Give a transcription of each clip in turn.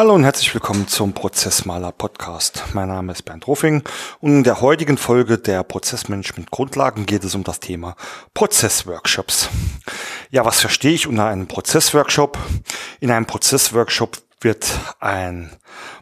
Hallo und herzlich willkommen zum Prozessmaler Podcast. Mein Name ist Bernd Ruffing und in der heutigen Folge der Prozessmanagement Grundlagen geht es um das Thema Prozessworkshops. Ja, was verstehe ich unter einem Prozessworkshop? In einem Prozessworkshop wird ein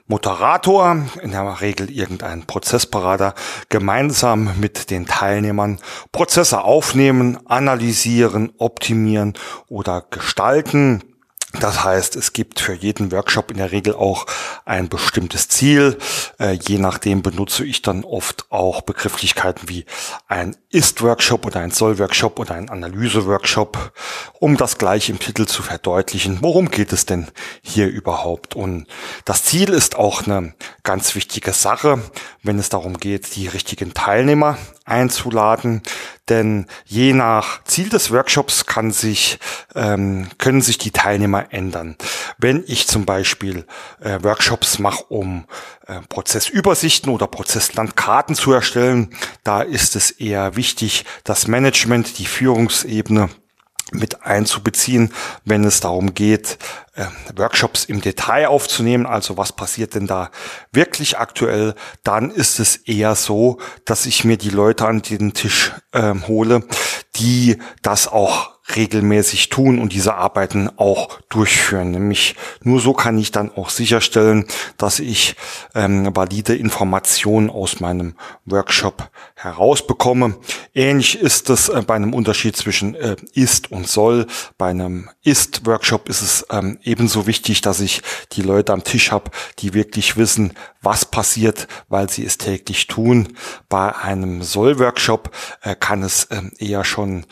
Moderator, in der Regel irgendein Prozessberater, gemeinsam mit den Teilnehmern Prozesse aufnehmen, analysieren, optimieren oder gestalten das heißt, es gibt für jeden Workshop in der Regel auch ein bestimmtes Ziel. Äh, je nachdem benutze ich dann oft auch Begrifflichkeiten wie ein Ist-Workshop oder ein Soll-Workshop oder ein Analyse-Workshop, um das gleich im Titel zu verdeutlichen. Worum geht es denn hier überhaupt? Und das Ziel ist auch eine ganz wichtige Sache, wenn es darum geht, die richtigen Teilnehmer einzuladen. Denn je nach Ziel des Workshops kann sich, ähm, können sich die Teilnehmer ändern. Wenn ich zum Beispiel äh, Workshops mache, um äh, Prozessübersichten oder Prozesslandkarten zu erstellen, da ist es eher wichtig, das Management, die Führungsebene mit einzubeziehen, wenn es darum geht, äh, Workshops im Detail aufzunehmen, also was passiert denn da wirklich aktuell, dann ist es eher so, dass ich mir die Leute an den Tisch äh, hole, die das auch regelmäßig tun und diese Arbeiten auch durchführen. Nämlich nur so kann ich dann auch sicherstellen, dass ich ähm, valide Informationen aus meinem Workshop herausbekomme. Ähnlich ist es äh, bei einem Unterschied zwischen äh, ist und soll. Bei einem ist-Workshop ist es ähm, ebenso wichtig, dass ich die Leute am Tisch habe, die wirklich wissen, was passiert, weil sie es täglich tun. Bei einem Soll-Workshop äh, kann es ähm, eher schon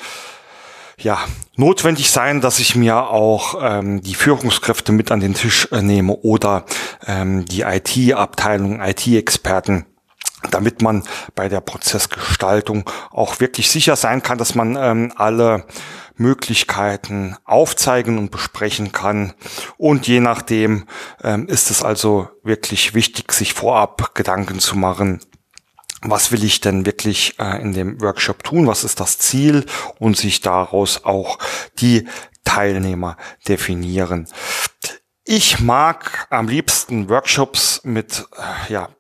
ja, notwendig sein, dass ich mir auch ähm, die Führungskräfte mit an den Tisch äh, nehme oder ähm, die IT-Abteilung, IT-Experten damit man bei der Prozessgestaltung auch wirklich sicher sein kann, dass man ähm, alle Möglichkeiten aufzeigen und besprechen kann. Und je nachdem ähm, ist es also wirklich wichtig, sich vorab Gedanken zu machen, was will ich denn wirklich äh, in dem Workshop tun, was ist das Ziel und sich daraus auch die Teilnehmer definieren. Ich mag am liebsten Workshops mit äh, ja,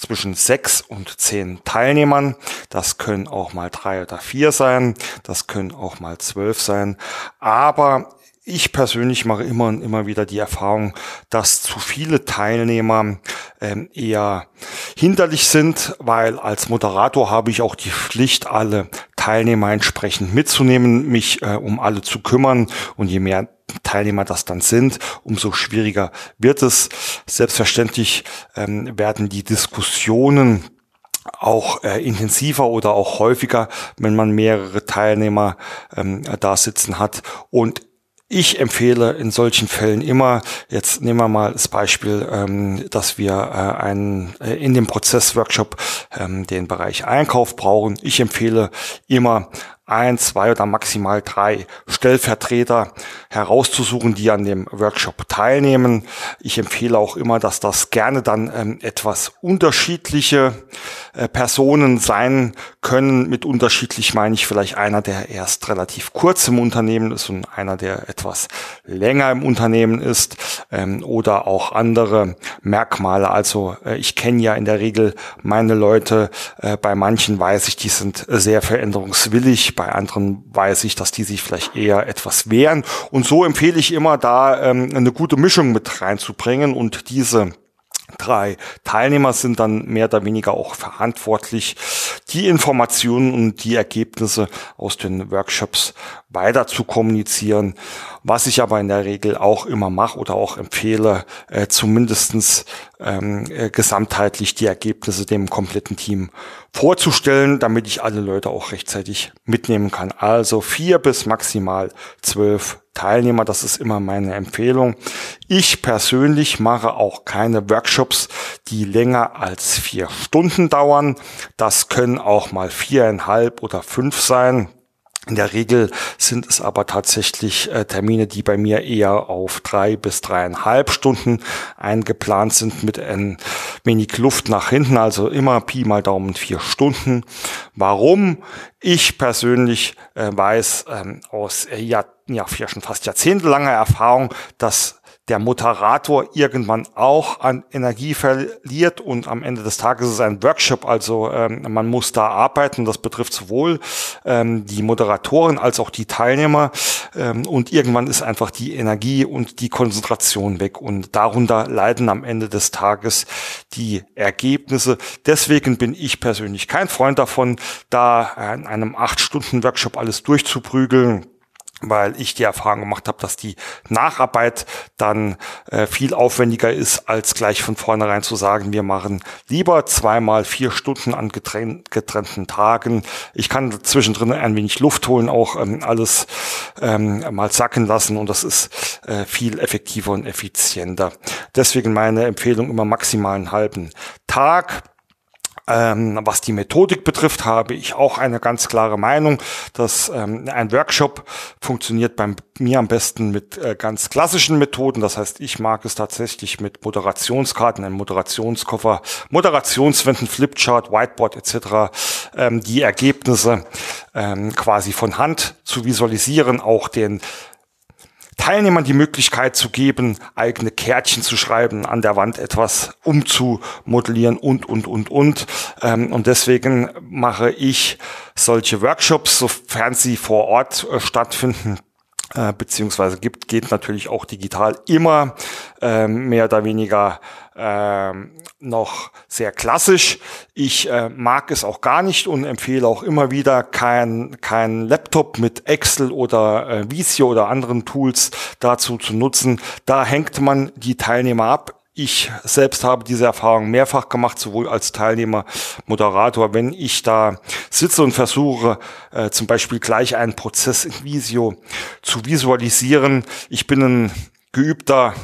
zwischen sechs und zehn Teilnehmern. Das können auch mal drei oder vier sein. Das können auch mal zwölf sein. Aber ich persönlich mache immer und immer wieder die Erfahrung, dass zu viele Teilnehmer ähm, eher hinderlich sind, weil als Moderator habe ich auch die Pflicht, alle Teilnehmer entsprechend mitzunehmen, mich äh, um alle zu kümmern und je mehr Teilnehmer das dann sind, umso schwieriger wird es. Selbstverständlich ähm, werden die Diskussionen auch äh, intensiver oder auch häufiger, wenn man mehrere Teilnehmer ähm, da sitzen hat. Und ich empfehle in solchen Fällen immer, jetzt nehmen wir mal das Beispiel, ähm, dass wir äh, einen, äh, in dem Prozessworkshop ähm, den Bereich Einkauf brauchen. Ich empfehle immer ein, zwei oder maximal drei Stellvertreter herauszusuchen, die an dem Workshop teilnehmen. Ich empfehle auch immer, dass das gerne dann ähm, etwas unterschiedliche äh, Personen sein können. Mit unterschiedlich meine ich vielleicht einer, der erst relativ kurz im Unternehmen ist und einer, der etwas länger im Unternehmen ist ähm, oder auch andere Merkmale. Also äh, ich kenne ja in der Regel meine Leute. Äh, bei manchen weiß ich, die sind sehr veränderungswillig bei anderen weiß ich, dass die sich vielleicht eher etwas wehren. Und so empfehle ich immer, da ähm, eine gute Mischung mit reinzubringen und diese drei Teilnehmer sind dann mehr oder weniger auch verantwortlich, die Informationen und die Ergebnisse aus den Workshops weiter zu kommunizieren. Was ich aber in der Regel auch immer mache oder auch empfehle, äh, zumindestens ähm, äh, gesamtheitlich die Ergebnisse dem kompletten Team vorzustellen, damit ich alle Leute auch rechtzeitig mitnehmen kann. Also vier bis maximal zwölf Teilnehmer, das ist immer meine Empfehlung. Ich persönlich mache auch keine Workshops, die länger als vier Stunden dauern. Das können auch mal viereinhalb oder fünf sein. In der Regel sind es aber tatsächlich äh, Termine, die bei mir eher auf drei bis dreieinhalb Stunden eingeplant sind mit ein wenig Luft nach hinten, also immer Pi mal Daumen vier Stunden. Warum? Ich persönlich äh, weiß ähm, aus äh, ja, ja, schon fast jahrzehntelanger Erfahrung, dass der Moderator irgendwann auch an Energie verliert und am Ende des Tages ist es ein Workshop, also ähm, man muss da arbeiten. Das betrifft sowohl ähm, die Moderatoren als auch die Teilnehmer ähm, und irgendwann ist einfach die Energie und die Konzentration weg und darunter leiden am Ende des Tages die Ergebnisse. Deswegen bin ich persönlich kein Freund davon, da in einem acht Stunden Workshop alles durchzuprügeln weil ich die Erfahrung gemacht habe, dass die Nacharbeit dann äh, viel aufwendiger ist, als gleich von vornherein zu sagen, wir machen lieber zweimal vier Stunden an getrenn getrennten Tagen. Ich kann zwischendrin ein wenig Luft holen, auch ähm, alles ähm, mal sacken lassen und das ist äh, viel effektiver und effizienter. Deswegen meine Empfehlung immer maximal einen halben Tag was die Methodik betrifft, habe ich auch eine ganz klare Meinung, dass ähm, ein Workshop funktioniert bei mir am besten mit äh, ganz klassischen Methoden. Das heißt, ich mag es tatsächlich mit Moderationskarten, einem Moderationskoffer, Moderationswänden, Flipchart, Whiteboard etc. Ähm, die Ergebnisse ähm, quasi von Hand zu visualisieren, auch den Teilnehmern die Möglichkeit zu geben, eigene Kärtchen zu schreiben, an der Wand etwas umzumodellieren und, und, und, und. Ähm, und deswegen mache ich solche Workshops, sofern sie vor Ort äh, stattfinden, äh, beziehungsweise gibt, geht natürlich auch digital immer äh, mehr oder weniger äh, noch sehr klassisch. Ich äh, mag es auch gar nicht und empfehle auch immer wieder kein, kein Laptop mit Excel oder äh, Visio oder anderen Tools dazu zu nutzen. Da hängt man die Teilnehmer ab. Ich selbst habe diese Erfahrung mehrfach gemacht, sowohl als Teilnehmer, Moderator, wenn ich da sitze und versuche, äh, zum Beispiel gleich einen Prozess in Visio zu visualisieren. Ich bin ein geübter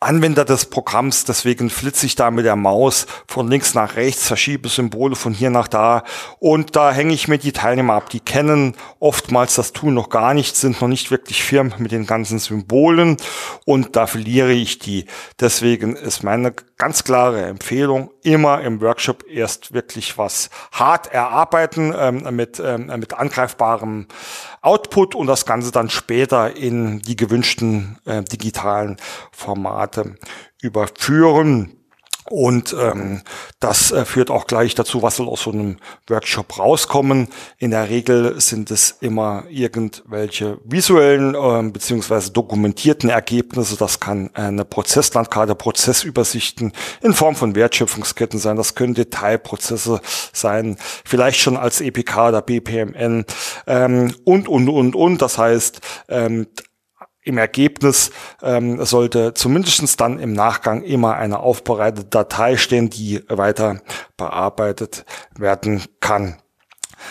Anwender des Programms, deswegen flitze ich da mit der Maus von links nach rechts, verschiebe Symbole von hier nach da und da hänge ich mir die Teilnehmer ab. Die kennen oftmals das Tool noch gar nicht, sind noch nicht wirklich firm mit den ganzen Symbolen und da verliere ich die. Deswegen ist meine ganz klare Empfehlung, immer im Workshop erst wirklich was hart erarbeiten ähm, mit, ähm, mit angreifbarem Output und das Ganze dann später in die gewünschten äh, digitalen Formate überführen. Und ähm, das äh, führt auch gleich dazu, was soll aus so einem Workshop rauskommen. In der Regel sind es immer irgendwelche visuellen äh, beziehungsweise dokumentierten Ergebnisse. Das kann eine Prozesslandkarte, Prozessübersichten in Form von Wertschöpfungsketten sein. Das können Detailprozesse sein, vielleicht schon als EPK oder BPMN ähm, und, und, und, und. Das heißt, ähm, im Ergebnis ähm, sollte zumindestens dann im Nachgang immer eine aufbereitete Datei stehen, die weiter bearbeitet werden kann.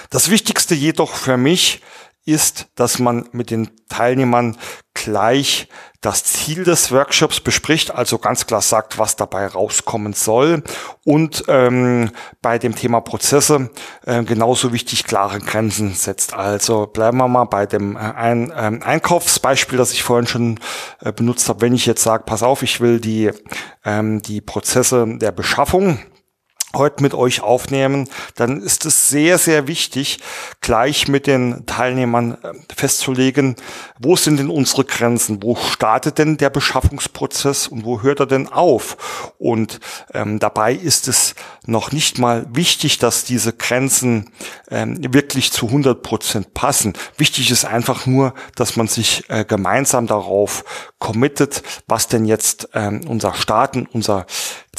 Das Wichtigste jedoch für mich ist, dass man mit den Teilnehmern gleich das Ziel des Workshops bespricht, also ganz klar sagt, was dabei rauskommen soll und ähm, bei dem Thema Prozesse äh, genauso wichtig klare Grenzen setzt. Also bleiben wir mal bei dem äh, ein, ähm, Einkaufsbeispiel, das ich vorhin schon äh, benutzt habe. Wenn ich jetzt sage, pass auf, ich will die, ähm, die Prozesse der Beschaffung heute mit euch aufnehmen, dann ist es sehr, sehr wichtig, gleich mit den Teilnehmern äh, festzulegen, wo sind denn unsere Grenzen, wo startet denn der Beschaffungsprozess und wo hört er denn auf? Und ähm, dabei ist es noch nicht mal wichtig, dass diese Grenzen ähm, wirklich zu 100 Prozent passen. Wichtig ist einfach nur, dass man sich äh, gemeinsam darauf committet, was denn jetzt ähm, unser Starten, unser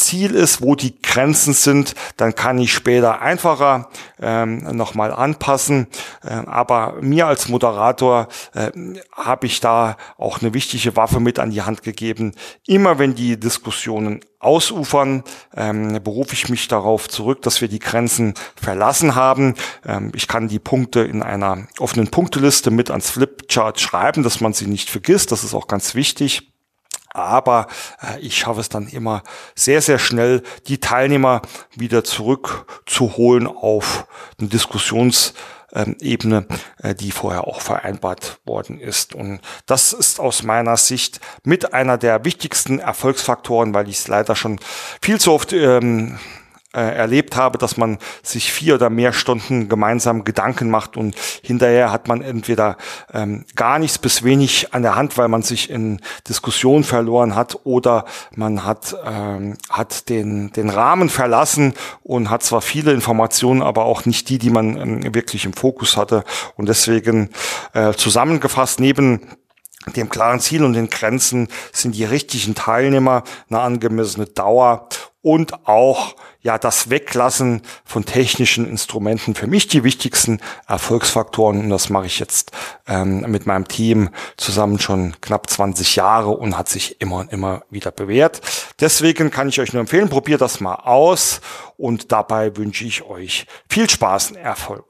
Ziel ist, wo die Grenzen sind, dann kann ich später einfacher ähm, nochmal anpassen. Ähm, aber mir als Moderator äh, habe ich da auch eine wichtige Waffe mit an die Hand gegeben. Immer wenn die Diskussionen ausufern, ähm, berufe ich mich darauf zurück, dass wir die Grenzen verlassen haben. Ähm, ich kann die Punkte in einer offenen Punkteliste mit ans Flipchart schreiben, dass man sie nicht vergisst. Das ist auch ganz wichtig aber äh, ich schaffe es dann immer sehr, sehr schnell, die Teilnehmer wieder zurückzuholen auf eine Diskussionsebene, äh, die vorher auch vereinbart worden ist. Und das ist aus meiner Sicht mit einer der wichtigsten Erfolgsfaktoren, weil ich es leider schon viel zu oft ähm, äh, erlebt habe, dass man sich vier oder mehr Stunden gemeinsam Gedanken macht und hinterher hat man entweder ähm, gar nichts bis wenig an der Hand, weil man sich in Diskussion verloren hat oder man hat, ähm, hat den, den Rahmen verlassen und hat zwar viele Informationen, aber auch nicht die, die man ähm, wirklich im Fokus hatte. Und deswegen äh, zusammengefasst, neben dem klaren Ziel und den Grenzen sind die richtigen Teilnehmer eine angemessene Dauer und auch ja das Weglassen von technischen Instrumenten für mich die wichtigsten Erfolgsfaktoren. Und das mache ich jetzt ähm, mit meinem Team zusammen schon knapp 20 Jahre und hat sich immer und immer wieder bewährt. Deswegen kann ich euch nur empfehlen, probiert das mal aus und dabei wünsche ich euch viel Spaß und Erfolg.